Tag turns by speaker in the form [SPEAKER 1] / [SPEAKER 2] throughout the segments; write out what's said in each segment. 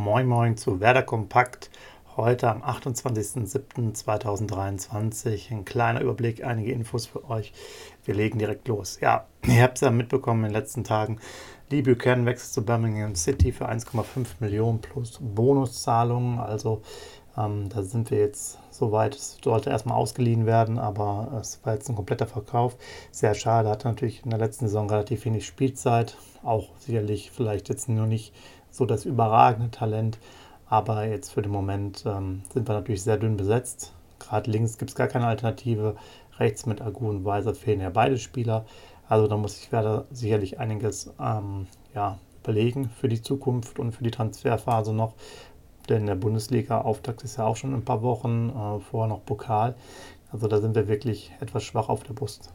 [SPEAKER 1] Moin Moin zu Werder Kompakt. Heute am 28.07.2023. Ein kleiner Überblick, einige Infos für euch. Wir legen direkt los. Ja, ihr habt es ja mitbekommen in den letzten Tagen. Lee Buchanan wechselt zu Birmingham City für 1,5 Millionen plus Bonuszahlungen. Also ähm, da sind wir jetzt soweit. Es sollte erstmal ausgeliehen werden, aber es war jetzt ein kompletter Verkauf. Sehr schade. Hatte natürlich in der letzten Saison relativ wenig Spielzeit. Auch sicherlich vielleicht jetzt nur nicht so das überragende Talent. Aber jetzt für den Moment ähm, sind wir natürlich sehr dünn besetzt. Gerade links gibt es gar keine Alternative. Rechts mit Agu und Weiser fehlen ja beide Spieler. Also da muss ich werde sicherlich einiges ähm, ja, überlegen für die Zukunft und für die Transferphase noch. Denn der Bundesliga-Auftakt ist ja auch schon in ein paar Wochen, äh, vorher noch Pokal. Also da sind wir wirklich etwas schwach auf der Brust.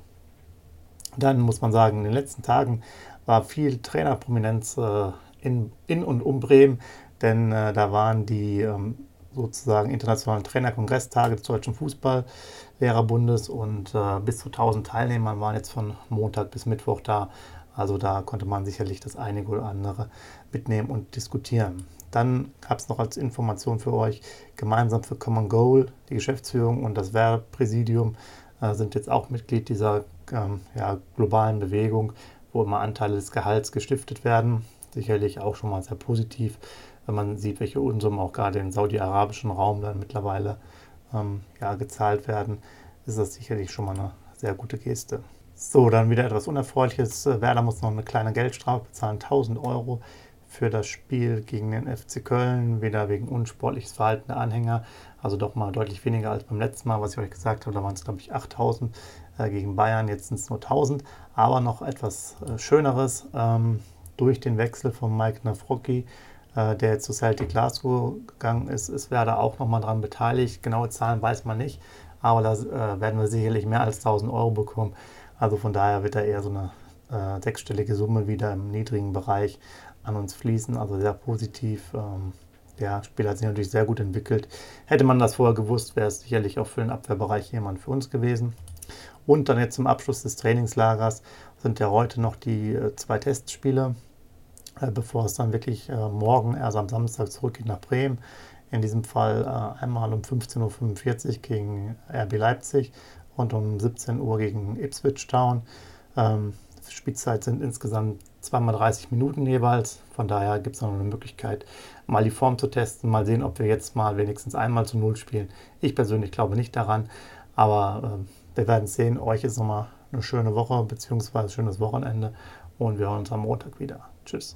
[SPEAKER 1] Dann muss man sagen, in den letzten Tagen war viel Trainerprominenz äh, in, in und um Bremen, denn äh, da waren die ähm, sozusagen internationalen Trainerkongresstage des Deutschen Fußballlehrerbundes und äh, bis zu 1000 Teilnehmer waren jetzt von Montag bis Mittwoch da. Also da konnte man sicherlich das einige oder andere mitnehmen und diskutieren. Dann gab es noch als Information für euch, gemeinsam für Common Goal, die Geschäftsführung und das Werbepräsidium äh, sind jetzt auch Mitglied dieser ähm, ja, globalen Bewegung, wo immer Anteile des Gehalts gestiftet werden sicherlich auch schon mal sehr positiv, wenn man sieht, welche Unsummen auch gerade im saudi-arabischen Raum dann mittlerweile ähm, ja, gezahlt werden, ist das sicherlich schon mal eine sehr gute Geste. So, dann wieder etwas Unerfreuliches. Werder muss noch eine kleine Geldstrafe bezahlen, 1000 Euro für das Spiel gegen den FC Köln, wieder wegen unsportliches Verhalten der Anhänger, also doch mal deutlich weniger als beim letzten Mal, was ich euch gesagt habe, da waren es glaube ich 8000 äh, gegen Bayern, jetzt sind es nur 1000, aber noch etwas äh, Schöneres, ähm, durch den Wechsel von Mike Nafrocki, äh, der zu Celtic Glasgow gegangen ist, ist Werder auch nochmal daran beteiligt. Genaue Zahlen weiß man nicht, aber da äh, werden wir sicherlich mehr als 1000 Euro bekommen. Also von daher wird da eher so eine äh, sechsstellige Summe wieder im niedrigen Bereich an uns fließen. Also sehr positiv. Ähm, der Spieler hat sich natürlich sehr gut entwickelt. Hätte man das vorher gewusst, wäre es sicherlich auch für den Abwehrbereich jemand für uns gewesen. Und dann jetzt zum Abschluss des Trainingslagers sind ja heute noch die äh, zwei Testspiele, bevor es dann wirklich äh, morgen erst am Samstag zurückgeht nach Bremen. In diesem Fall einmal um 15.45 Uhr gegen RB Leipzig und um 17 Uhr gegen Ipswich Town. Ähm, Spielzeit sind insgesamt zweimal 30 Minuten jeweils. Von daher gibt es noch eine Möglichkeit, mal die Form zu testen, mal sehen, ob wir jetzt mal wenigstens einmal zu Null spielen. Ich persönlich glaube nicht daran, aber äh, wir werden sehen. Euch ist nochmal eine schöne Woche bzw. schönes Wochenende und wir hören uns am Montag wieder. Tschüss.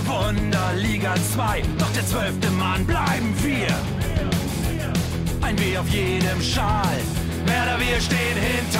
[SPEAKER 2] Weser Wunder, Liga 2, doch der zwölfte Mann bleiben wir. Ein W auf jedem Schal, Werder, wir stehen hinter